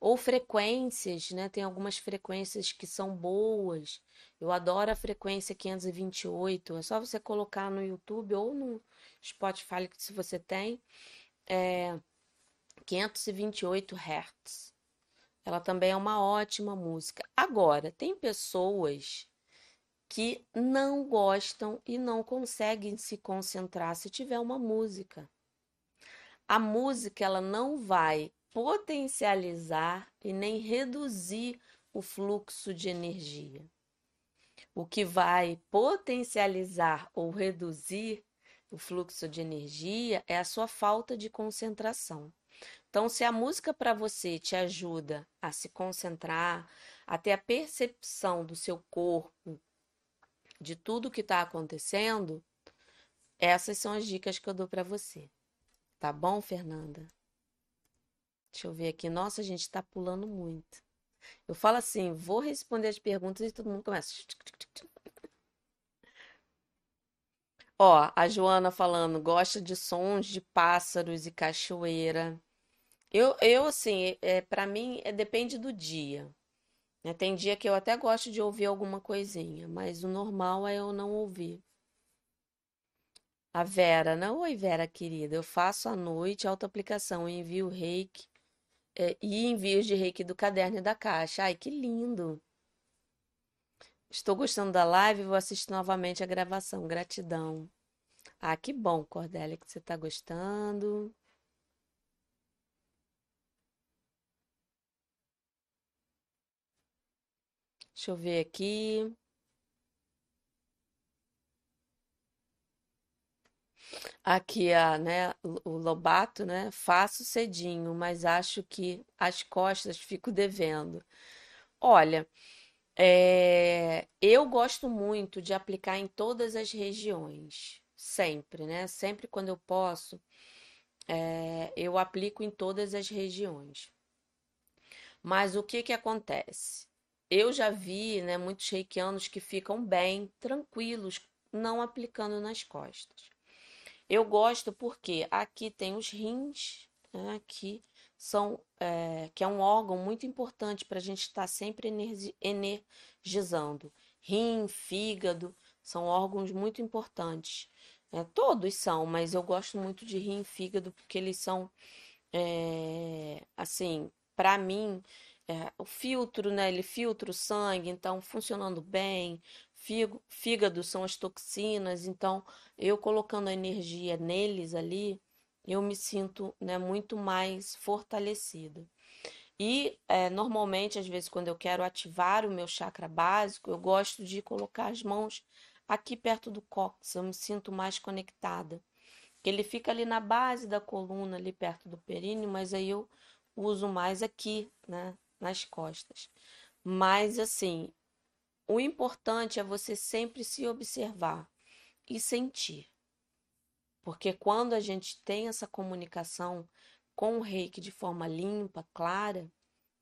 ou frequências, né? Tem algumas frequências que são boas. Eu adoro a frequência 528. É só você colocar no YouTube ou no Spotify, se você tem, é 528 Hz. Ela também é uma ótima música. Agora, tem pessoas que não gostam e não conseguem se concentrar se tiver uma música. A música ela não vai potencializar e nem reduzir o fluxo de energia. O que vai potencializar ou reduzir o fluxo de energia é a sua falta de concentração. Então, se a música para você te ajuda a se concentrar, a ter a percepção do seu corpo, de tudo que está acontecendo, essas são as dicas que eu dou para você. Tá bom, Fernanda? Deixa eu ver aqui. Nossa, a gente está pulando muito. Eu falo assim, vou responder as perguntas e todo mundo começa. Ó, a Joana falando, gosta de sons de pássaros e cachoeira. Eu, eu assim, é, para mim, é, depende do dia. né? Tem dia que eu até gosto de ouvir alguma coisinha, mas o normal é eu não ouvir. A Vera, não, oi Vera querida, eu faço à noite autoaplicação, envio reiki é, e envios de reiki do caderno e da caixa. Ai, que lindo! Estou gostando da live vou assistir novamente a gravação. Gratidão. Ah, que bom, Cordélia, que você está gostando. Deixa eu ver aqui. Aqui, a, né, o Lobato, né? Faço cedinho, mas acho que as costas fico devendo. Olha, é, eu gosto muito de aplicar em todas as regiões, sempre, né? Sempre quando eu posso, é, eu aplico em todas as regiões. Mas o que que acontece? Eu já vi, né, muitos reikianos que ficam bem, tranquilos, não aplicando nas costas. Eu gosto porque aqui tem os rins, né, que são, é, que é um órgão muito importante para a gente estar tá sempre energizando. Rim, fígado, são órgãos muito importantes. É, todos são, mas eu gosto muito de rim e fígado porque eles são, é, assim, para mim, é, o filtro, né? Ele filtra o sangue, então funcionando bem. Fígado são as toxinas, então eu colocando a energia neles ali, eu me sinto né, muito mais fortalecida. E é, normalmente, às vezes, quando eu quero ativar o meu chakra básico, eu gosto de colocar as mãos aqui perto do cóccix, eu me sinto mais conectada. Ele fica ali na base da coluna, ali perto do períneo, mas aí eu uso mais aqui, né, nas costas. Mas assim, o importante é você sempre se observar e sentir. Porque quando a gente tem essa comunicação com o reiki de forma limpa, clara,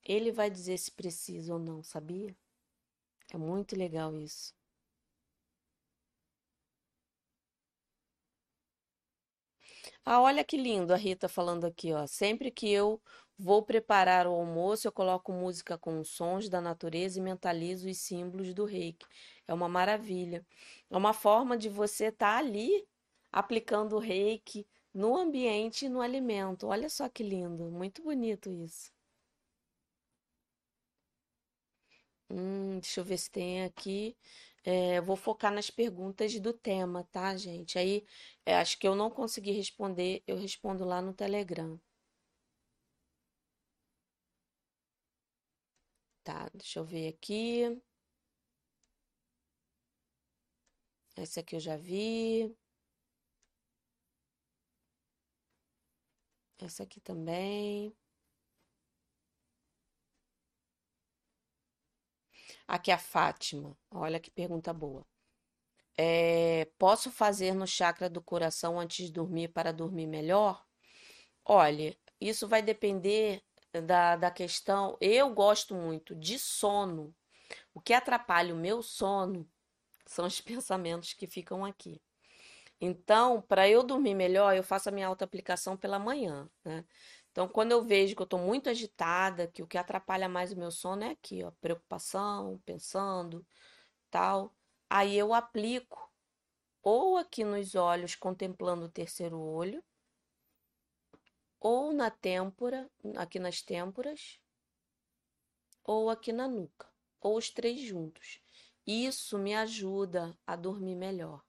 ele vai dizer se precisa ou não, sabia? É muito legal isso. Ah, olha que lindo a Rita falando aqui, ó. Sempre que eu Vou preparar o almoço, eu coloco música com sons da natureza e mentalizo os símbolos do reiki. É uma maravilha. É uma forma de você estar ali aplicando reiki no ambiente e no alimento. Olha só que lindo, muito bonito isso. Hum, deixa eu ver se tem aqui. É, vou focar nas perguntas do tema, tá, gente? Aí, é, acho que eu não consegui responder, eu respondo lá no Telegram. Tá, deixa eu ver aqui. Essa aqui eu já vi. Essa aqui também. Aqui a Fátima. Olha que pergunta boa. É, posso fazer no chakra do coração antes de dormir para dormir melhor? Olha, isso vai depender da, da questão. Eu gosto muito de sono. O que atrapalha o meu sono são os pensamentos que ficam aqui. Então, para eu dormir melhor, eu faço a minha auto-aplicação pela manhã, né? Então, quando eu vejo que eu estou muito agitada, que o que atrapalha mais o meu sono é aqui, ó, preocupação, pensando, tal, aí eu aplico ou aqui nos olhos, contemplando o terceiro olho, ou na têmpora, aqui nas têmporas, ou aqui na nuca, ou os três juntos. Isso me ajuda a dormir melhor.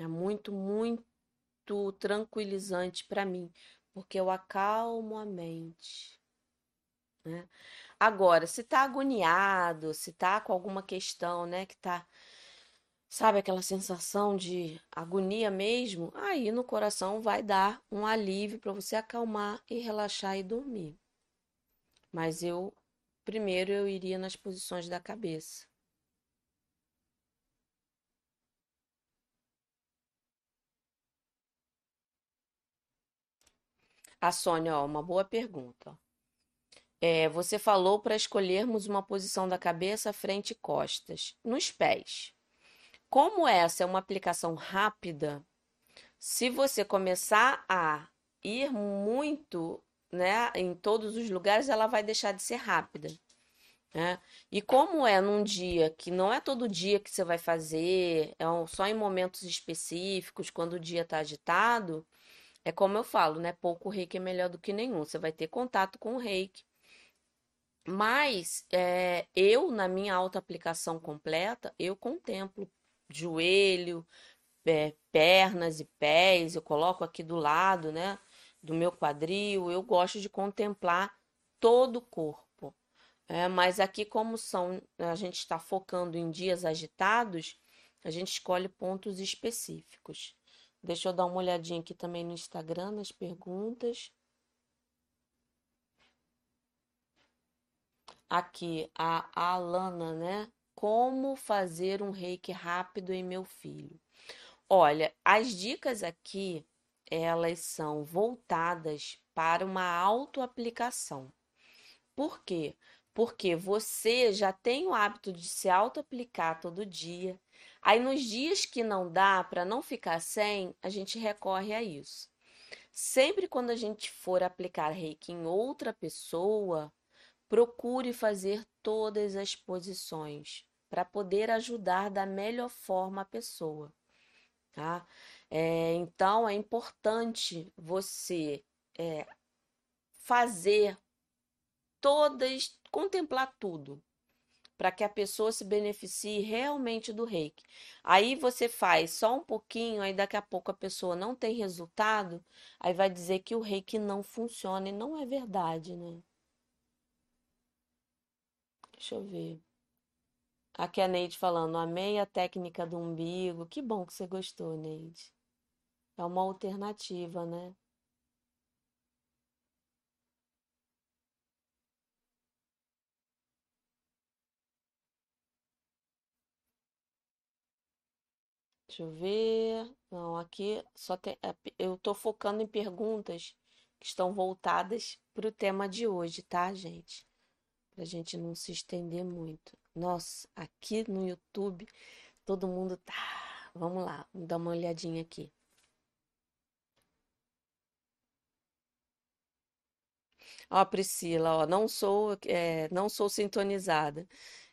É muito, muito tranquilizante para mim, porque eu acalmo a mente. Né? Agora, se tá agoniado, se tá com alguma questão, né, que tá, sabe, aquela sensação de agonia mesmo, aí no coração vai dar um alívio para você acalmar e relaxar e dormir. Mas eu, primeiro, eu iria nas posições da cabeça. A Sônia, ó, uma boa pergunta. É, você falou para escolhermos uma posição da cabeça, frente e costas, nos pés. Como essa é uma aplicação rápida, se você começar a ir muito, né, em todos os lugares, ela vai deixar de ser rápida. Né? E como é num dia que não é todo dia que você vai fazer, é só em momentos específicos, quando o dia está agitado, é como eu falo, né? Pouco reiki é melhor do que nenhum. Você vai ter contato com o reiki. Mas é, eu, na minha auto-aplicação completa, eu contemplo joelho, é, pernas e pés, eu coloco aqui do lado, né? Do meu quadril. Eu gosto de contemplar todo o corpo. É, mas aqui, como são, a gente está focando em dias agitados, a gente escolhe pontos específicos. Deixa eu dar uma olhadinha aqui também no Instagram, nas perguntas. Aqui, a Alana, né? Como fazer um reiki rápido em meu filho? Olha, as dicas aqui, elas são voltadas para uma autoaplicação. Por quê? Porque você já tem o hábito de se auto-aplicar todo dia, Aí nos dias que não dá para não ficar sem, a gente recorre a isso. Sempre quando a gente for aplicar reiki em outra pessoa, procure fazer todas as posições para poder ajudar da melhor forma a pessoa, tá? É, então é importante você é, fazer todas, contemplar tudo, para que a pessoa se beneficie realmente do reiki. Aí você faz só um pouquinho, aí daqui a pouco a pessoa não tem resultado, aí vai dizer que o reiki não funciona e não é verdade, né? Deixa eu ver. Aqui a Neide falando, amei a técnica do umbigo. Que bom que você gostou, Neide. É uma alternativa, né? Deixa eu ver. Não, aqui só tem. É, eu tô focando em perguntas que estão voltadas para o tema de hoje, tá, gente? Pra gente não se estender muito. Nossa, aqui no YouTube todo mundo tá. Vamos lá, vamos dar uma olhadinha aqui. Ó, Priscila, ó, não sou, é, não sou sintonizada.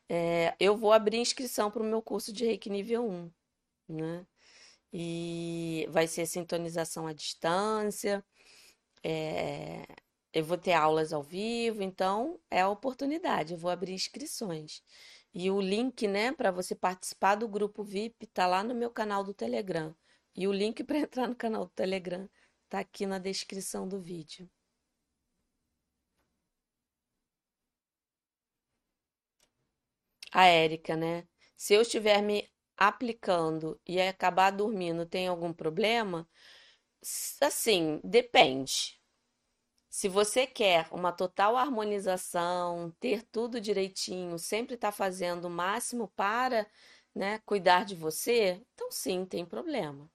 É, eu vou abrir inscrição para o meu curso de Reiki nível um, né? E vai ser sintonização à distância. é, eu vou ter aulas ao vivo, então é a oportunidade. Eu vou abrir inscrições. E o link, né, para você participar do grupo VIP tá lá no meu canal do Telegram. E o link para entrar no canal do Telegram tá aqui na descrição do vídeo. A Érica, né? Se eu estiver me aplicando e acabar dormindo, tem algum problema? Assim, depende. Se você quer uma total harmonização, ter tudo direitinho, sempre estar fazendo o máximo para, né, cuidar de você, então sim, tem problema.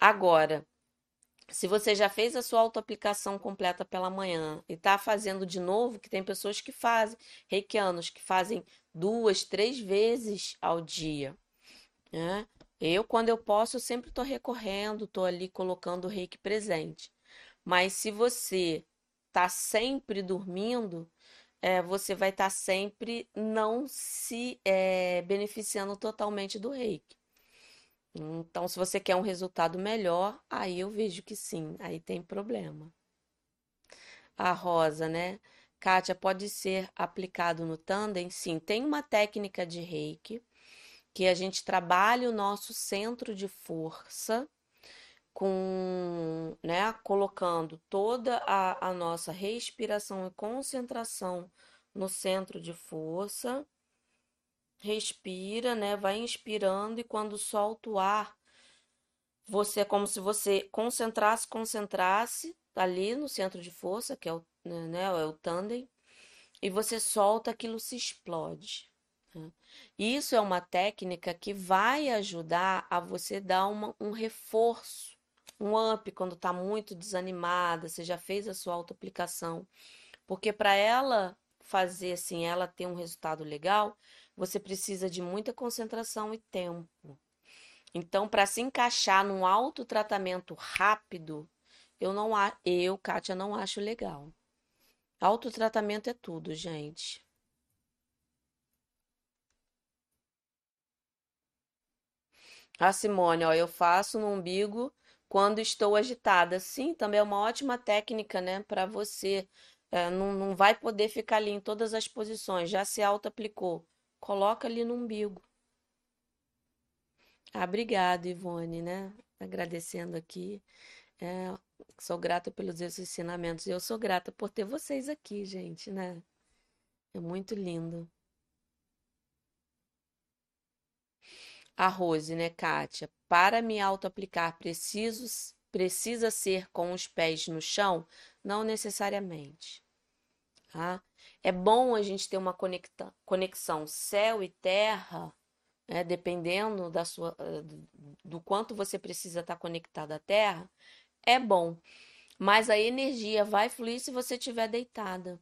Agora, se você já fez a sua autoaplicação completa pela manhã e está fazendo de novo, que tem pessoas que fazem, reikianos que fazem duas, três vezes ao dia, né? Eu, quando eu posso, eu sempre estou recorrendo, estou ali colocando o reiki presente. Mas se você está sempre dormindo, é, você vai estar sempre não se é, beneficiando totalmente do reiki. Então, se você quer um resultado melhor, aí eu vejo que sim, aí tem problema. A rosa, né? Kátia, pode ser aplicado no tandem? Sim, tem uma técnica de reiki que a gente trabalha o nosso centro de força com, né, colocando toda a, a nossa respiração e concentração no centro de força. Respira, né? Vai inspirando e quando solta o ar, você é como se você concentrasse, concentrasse ali no centro de força, que é o, né, é o tandem, e você solta, aquilo se explode. né? Isso é uma técnica que vai ajudar a você dar uma- um reforço, um up quando está muito desanimada, você já fez a sua autoaplicação. Porque para ela fazer assim, ela ter um resultado legal, você precisa de muita concentração e tempo. Então, para se encaixar num autotratamento rápido, eu não, a- eu, Kátia, não acho legal. Autotratamento é tudo, gente. A Simone, ó, eu faço no umbigo quando estou agitada. Sim, também é uma ótima técnica, né, para você. É, não, não vai poder ficar ali em todas as posições, já se auto-aplicou. Coloca ali no umbigo. Ah, obrigada, Ivone, né? Agradecendo aqui. É, sou grata pelos seus ensinamentos. Eu sou grata por ter vocês aqui, gente, né? É muito lindo. A Rose, né, Kátia? Para me auto-aplicar, precisa ser com os pés no chão? Não necessariamente, tá? É bom a gente ter uma conecta- conexão céu e terra, né, dependendo da sua, eh, do quanto você precisa estar conectado à terra, é bom. Mas a energia vai fluir se você estiver deitada.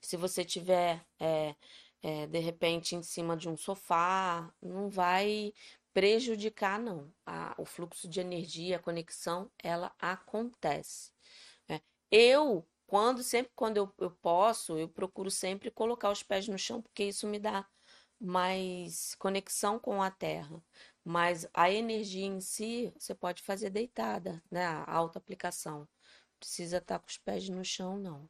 Se você estiver, é, é, de repente, em cima de um sofá, não vai prejudicar, não. A- o fluxo de energia, a conexão, ela acontece. né? Eu, quando, sempre quando eu, eu posso, eu procuro sempre colocar os pés no chão, porque isso me dá mais conexão com a terra. Mas a energia em si, você pode fazer deitada, né? A auto-aplicação. Precisa estar com os pés no chão, não.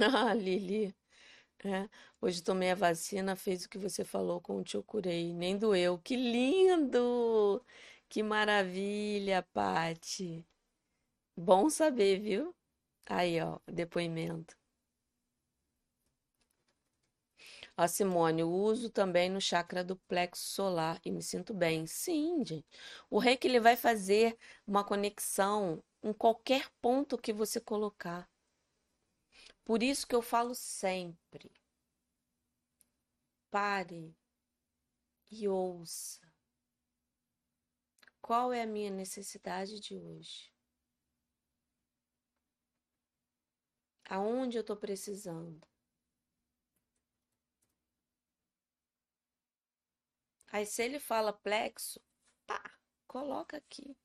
Ah, Lili, é. Hoje tomei a vacina, fez o que você falou com o tio curei, nem doeu. Que lindo! Que maravilha, Pati. Bom saber, viu? Aí, ó, depoimento. Ó, Simone, uso também no chakra do plexo solar e me sinto bem. Sim, gente. O reiki ele vai fazer uma conexão em qualquer ponto que você colocar. Por isso que eu falo sempre, pare e ouça. Qual é a minha necessidade de hoje? Aonde eu estou precisando? Aí, se ele fala plexo, pá, coloca aqui.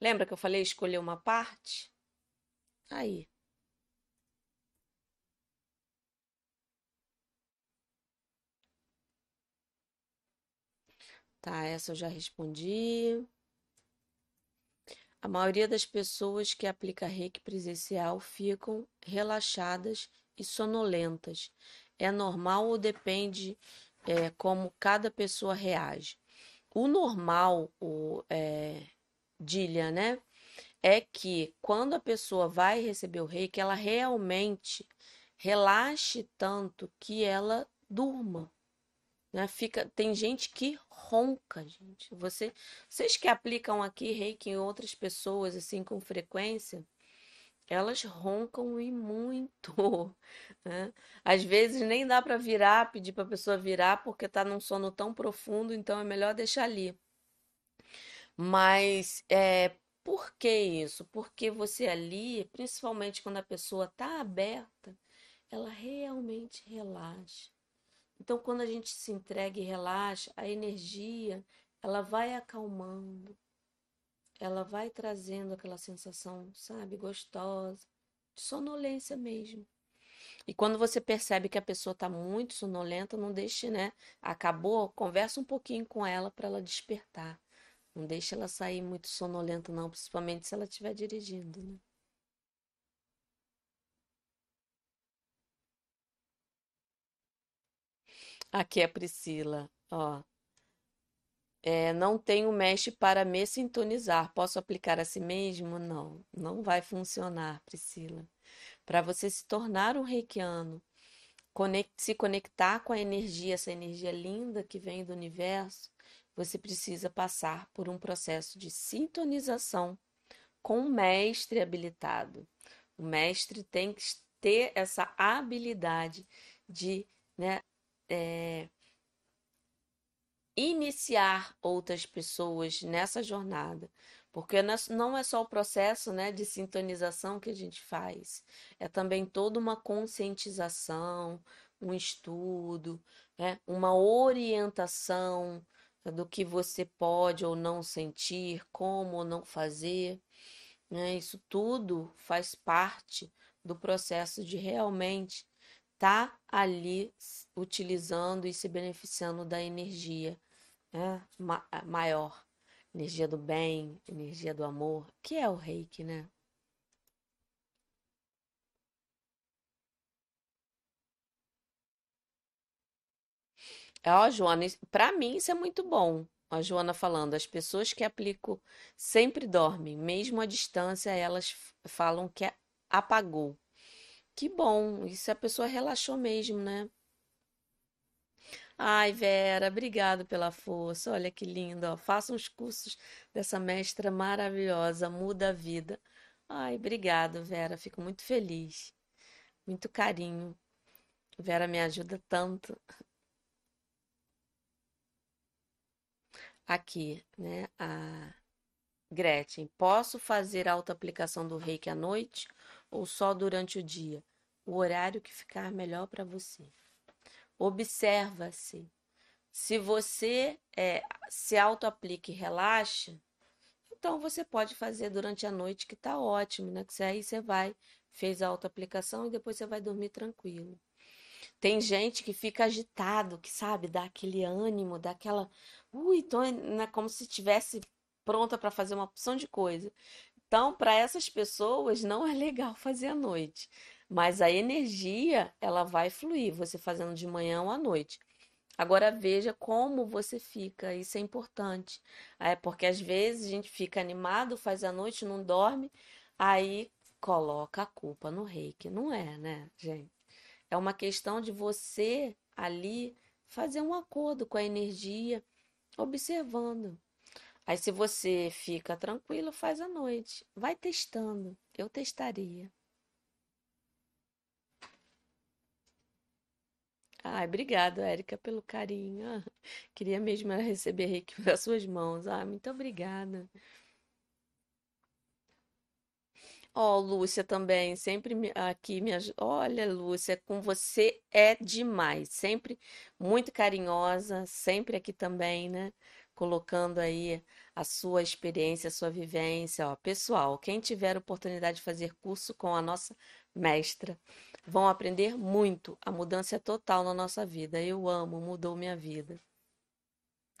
Lembra que eu falei escolher uma parte? Aí. Tá, essa eu já respondi. A maioria das pessoas que aplica reiki presencial ficam relaxadas e sonolentas. É normal ou depende é, como cada pessoa reage? O normal, o é, Dilha, né? É que quando a pessoa vai receber o reiki, ela realmente relaxe tanto que ela durma. Né? Fica, tem gente que ronca, gente. Você, vocês que aplicam aqui reiki em outras pessoas assim com frequência, elas roncam e muito, né? Às vezes nem dá para virar, pedir para a pessoa virar porque está num sono tão profundo, então é melhor deixar ali. Mas é, por que isso? Porque você ali, principalmente quando a pessoa está aberta, ela realmente relaxa. Então, quando a gente se entrega e relaxa, a energia ela vai acalmando, ela vai trazendo aquela sensação, sabe, gostosa, de sonolência mesmo. E quando você percebe que a pessoa está muito sonolenta, não deixe, né? Acabou, conversa um pouquinho com ela para ela despertar. Não deixe ela sair muito sonolenta, não, principalmente se ela estiver dirigindo, né? Aqui é a Priscila, ó. É, não tenho mesh para me sintonizar. Posso aplicar a si mesmo? Não, não vai funcionar, Priscila. Para você se tornar um reikiano, se conectar com a energia, essa energia linda que vem do universo, você precisa passar por um processo de sintonização com um mestre habilitado. O mestre tem que ter essa habilidade de né, é, iniciar outras pessoas nessa jornada. Porque não é só o processo né, de sintonização que a gente faz, é também toda uma conscientização, um estudo, né, uma orientação do que você pode ou não sentir, como ou não fazer. Né? Isso tudo faz parte do processo de realmente estar tá ali utilizando e se beneficiando da energia né? Ma maior, energia do bem, energia do amor, que é o reiki, né? Ó, Joana, para mim isso é muito bom. A Joana falando, as pessoas que aplicam sempre dormem, mesmo à distância, elas falam que apagou. Que bom, isso a pessoa relaxou mesmo, né? Ai, Vera, obrigado pela força. Olha que lindo, ó. Faça uns cursos dessa mestra maravilhosa, muda a vida. Ai, obrigado, Vera. Fico muito feliz. Muito carinho. Vera me ajuda tanto aqui, né? A Gretchen, posso fazer autoaplicação do Reiki à noite ou só durante o dia? O horário que ficar melhor para você. Observa-se. Se você é, se autoaplica e relaxa, então você pode fazer durante a noite, que tá ótimo, né? Que aí você vai, fez a autoaplicação e depois você vai dormir tranquilo. Tem gente que fica agitado, que sabe, dá aquele ânimo, dá aquela. Ui, tô né, como se estivesse pronta para fazer uma opção de coisa. Então, para essas pessoas, não é legal fazer à noite. Mas a energia, ela vai fluir, você fazendo de manhã ou à noite. Agora veja como você fica, isso é importante. É porque às vezes a gente fica animado, faz a noite, não dorme, aí coloca a culpa no reiki. Não é, né, gente? É uma questão de você ali fazer um acordo com a energia, observando. Aí, se você fica tranquilo, faz à noite. Vai testando. Eu testaria. Ai, obrigada, Érica, pelo carinho. Ah, queria mesmo receber reiki das suas mãos. Ah, muito obrigada. Ó, Lúcia também, sempre aqui me ajuda. Olha, Lúcia, com você é demais. Sempre muito carinhosa, sempre aqui também, né? Colocando aí a sua experiência, a sua vivência. Ó, pessoal, quem tiver oportunidade de fazer curso com a nossa mestra, vão aprender muito. A mudança é total na nossa vida. Eu amo, mudou minha vida.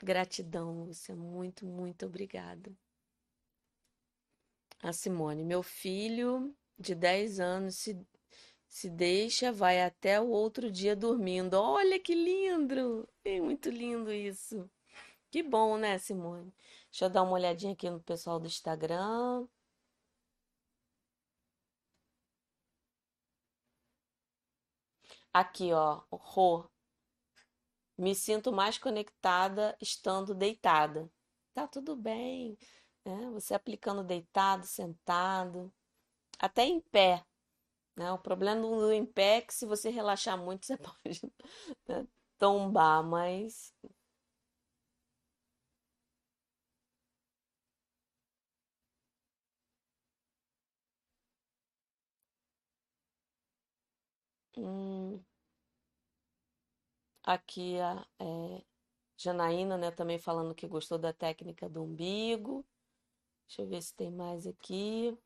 Gratidão, Lúcia. Muito, muito obrigada. A Simone, meu filho de 10 anos se, se deixa, vai até o outro dia dormindo. Olha que lindo! É muito lindo isso. Que bom, né, Simone? Deixa eu dar uma olhadinha aqui no pessoal do Instagram. Aqui, ó, Rô. Me sinto mais conectada estando deitada. Tá tudo bem, né? Você aplicando deitado, sentado, até em pé, né? O problema do em pé é que se você relaxar muito, você pode, né, tombar, mas hum, aqui a é, Janaína, né, também falando que gostou da técnica do umbigo. Deixa eu ver se tem mais aqui.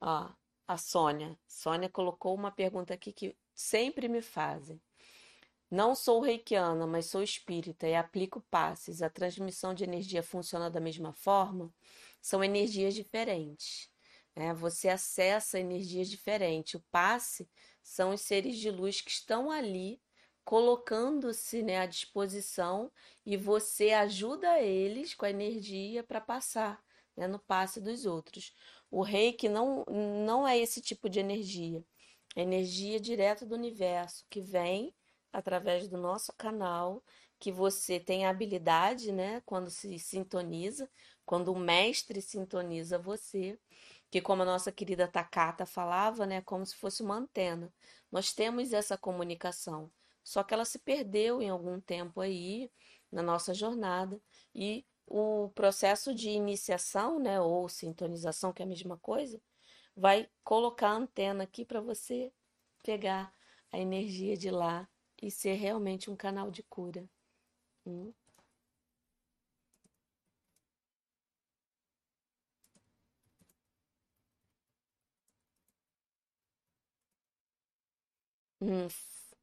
Ó, a Sônia. Sônia colocou uma pergunta aqui que sempre me fazem. Não sou reikiana, mas sou espírita e aplico passes. A transmissão de energia funciona da mesma forma? São energias diferentes. Né? Você acessa energias diferentes. O passe são os seres de luz que estão ali colocando-se né, à disposição e você ajuda eles com a energia para passar né, no passe dos outros. O reiki não, não é esse tipo de energia. É energia direta do universo que vem através do nosso canal, que você tem a habilidade, né, quando se sintoniza, quando o mestre sintoniza você, que como a nossa querida Takata falava, né, como se fosse uma antena. Nós temos essa comunicação, só que ela se perdeu em algum tempo aí na nossa jornada e o processo de iniciação, né, ou sintonização, que é a mesma coisa, vai colocar a antena aqui para você pegar a energia de lá e ser realmente um canal de cura. Hum? Hum,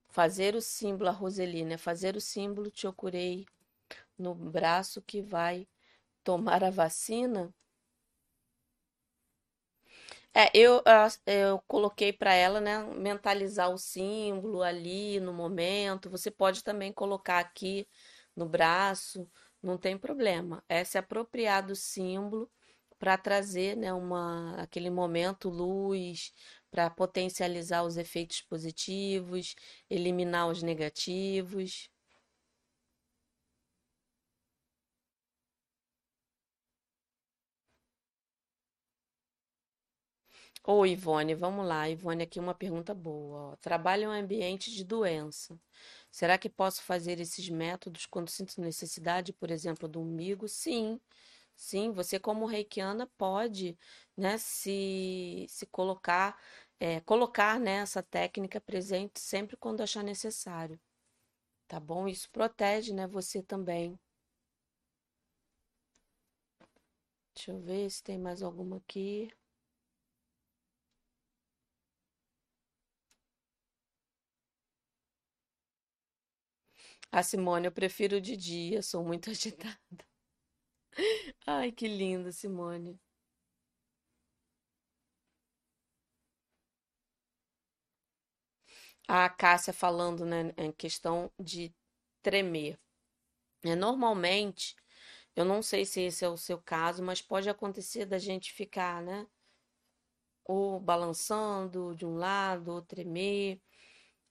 fazer o símbolo, a Roselina, é fazer o símbolo, te ocurei no braço que vai tomar a vacina. É, eu, eu coloquei para ela, né, mentalizar o símbolo ali no momento. Você pode também colocar aqui no braço, não tem problema. É se apropriar do símbolo para trazer, né, uma, aquele momento luz, para potencializar os efeitos positivos, eliminar os negativos. Ô, Ivone, vamos lá. Ivone, aqui uma pergunta boa. Trabalho em um ambiente de doença. Será que posso fazer esses métodos quando sinto necessidade, por exemplo, do umbigo? Sim, sim. Você, como reikiana, pode, né, se, se colocar, é, colocar, né, essa técnica presente sempre quando achar necessário. Tá bom? Isso protege, né, você também. Deixa eu ver se tem mais alguma aqui. Ah, Simone, eu prefiro de dia, sou muito agitada. Ai, que lindo, Simone. A Cássia falando, né, em questão de tremer. É, normalmente, eu não sei se esse é o seu caso, mas pode acontecer da gente ficar, né, ou balançando de um lado, ou tremer.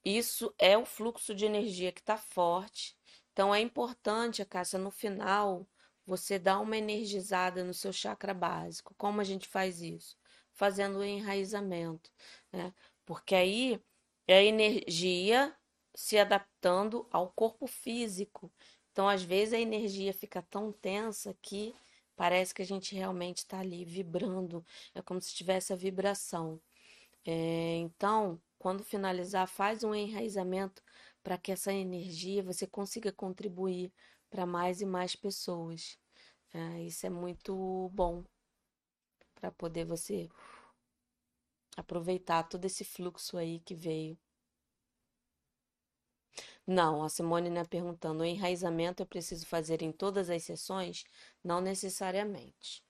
Isso é o fluxo de energia que está forte. Então é importante, Cássia, no final, você dar uma energizada no seu chakra básico. Como a gente faz isso? Fazendo o enraizamento, né? Porque aí é a energia se adaptando ao corpo físico. Então, às vezes, a energia fica tão tensa que parece que a gente realmente está ali vibrando, é como se tivesse a vibração. É, então, quando finalizar, faz um enraizamento para que essa energia você consiga contribuir para mais e mais pessoas. É, isso é muito bom para poder você aproveitar todo esse fluxo aí que veio. Não, a Simone está perguntando, o enraizamento é preciso fazer em todas as sessões? Não necessariamente.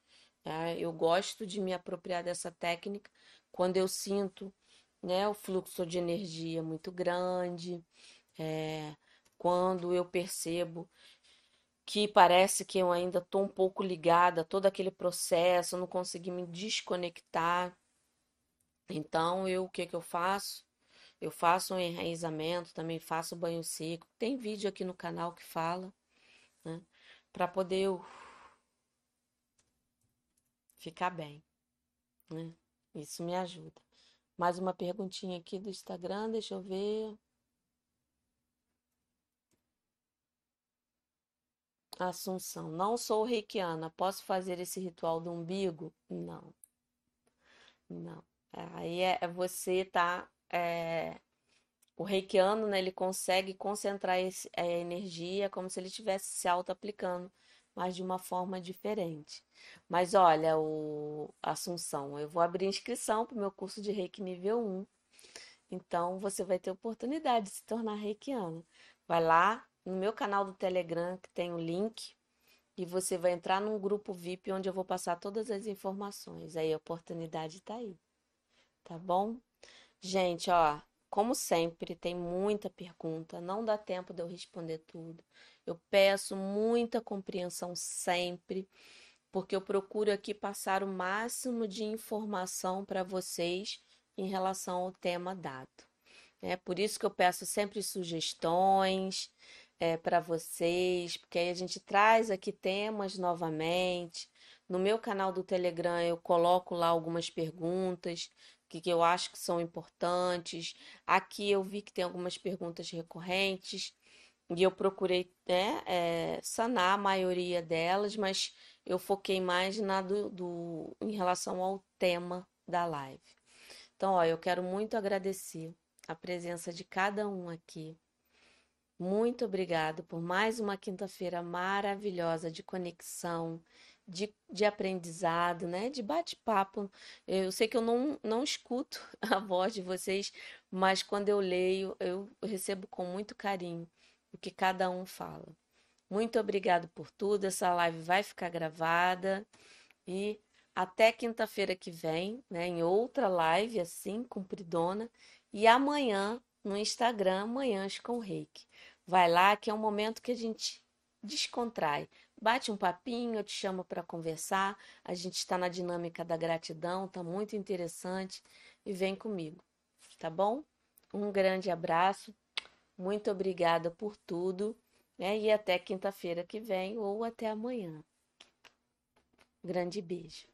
É, eu gosto de me apropriar dessa técnica quando eu sinto né, o fluxo de energia muito grande, é, quando eu percebo que parece que eu ainda estou um pouco ligada a todo aquele processo, não consegui me desconectar. Então, eu, o que que eu faço? Eu faço um enraizamento, também faço banho seco. Tem vídeo aqui no canal que fala, né? Para poder eu ficar bem, né? Isso me ajuda. Mais uma perguntinha aqui do Instagram, deixa eu ver. Assunção, não sou reikiana, posso fazer esse ritual do umbigo? Não, não. Aí é, é você tá. É, o reikiano, né, ele consegue concentrar esse, a energia como se ele estivesse se auto-aplicando, mas de uma forma diferente. Mas olha, o Assunção, eu vou abrir inscrição para o meu curso de Reiki nível 1. Então você vai ter oportunidade de se tornar reikiano. Vai lá, no meu canal do Telegram, que tem o link, e você vai entrar num grupo VIP onde eu vou passar todas as informações. Aí a oportunidade está aí. Tá bom? Gente, ó, como sempre, tem muita pergunta, não dá tempo de eu responder tudo. Eu peço muita compreensão sempre, porque eu procuro aqui passar o máximo de informação para vocês em relação ao tema dado. É por isso que eu peço sempre sugestões, é, para vocês, porque aí a gente traz aqui temas novamente. No meu canal do Telegram eu coloco lá algumas perguntas que, que eu acho que são importantes. Aqui eu vi que tem algumas perguntas recorrentes e eu procurei né, é, sanar a maioria delas, mas eu foquei mais na do, do, em relação ao tema da live. Então, ó, eu quero muito agradecer a presença de cada um aqui. Muito obrigado por mais uma quinta-feira maravilhosa de conexão, de, de aprendizado, né? De bate-papo. Eu sei que eu não, não escuto a voz de vocês, mas quando eu leio, eu recebo com muito carinho o que cada um fala. Muito obrigado por tudo. Essa live vai ficar gravada e até quinta-feira que vem, né, em outra live assim, cumpridona, e amanhã no Instagram, Manhãs com Reiki. Vai lá que é um momento que a gente descontrai. Bate um papinho, eu te chamo para conversar. A gente está na dinâmica da gratidão, tá muito interessante e vem comigo, tá bom? Um grande abraço. Muito obrigada por tudo, né? E até quinta-feira que vem ou até amanhã. Grande beijo.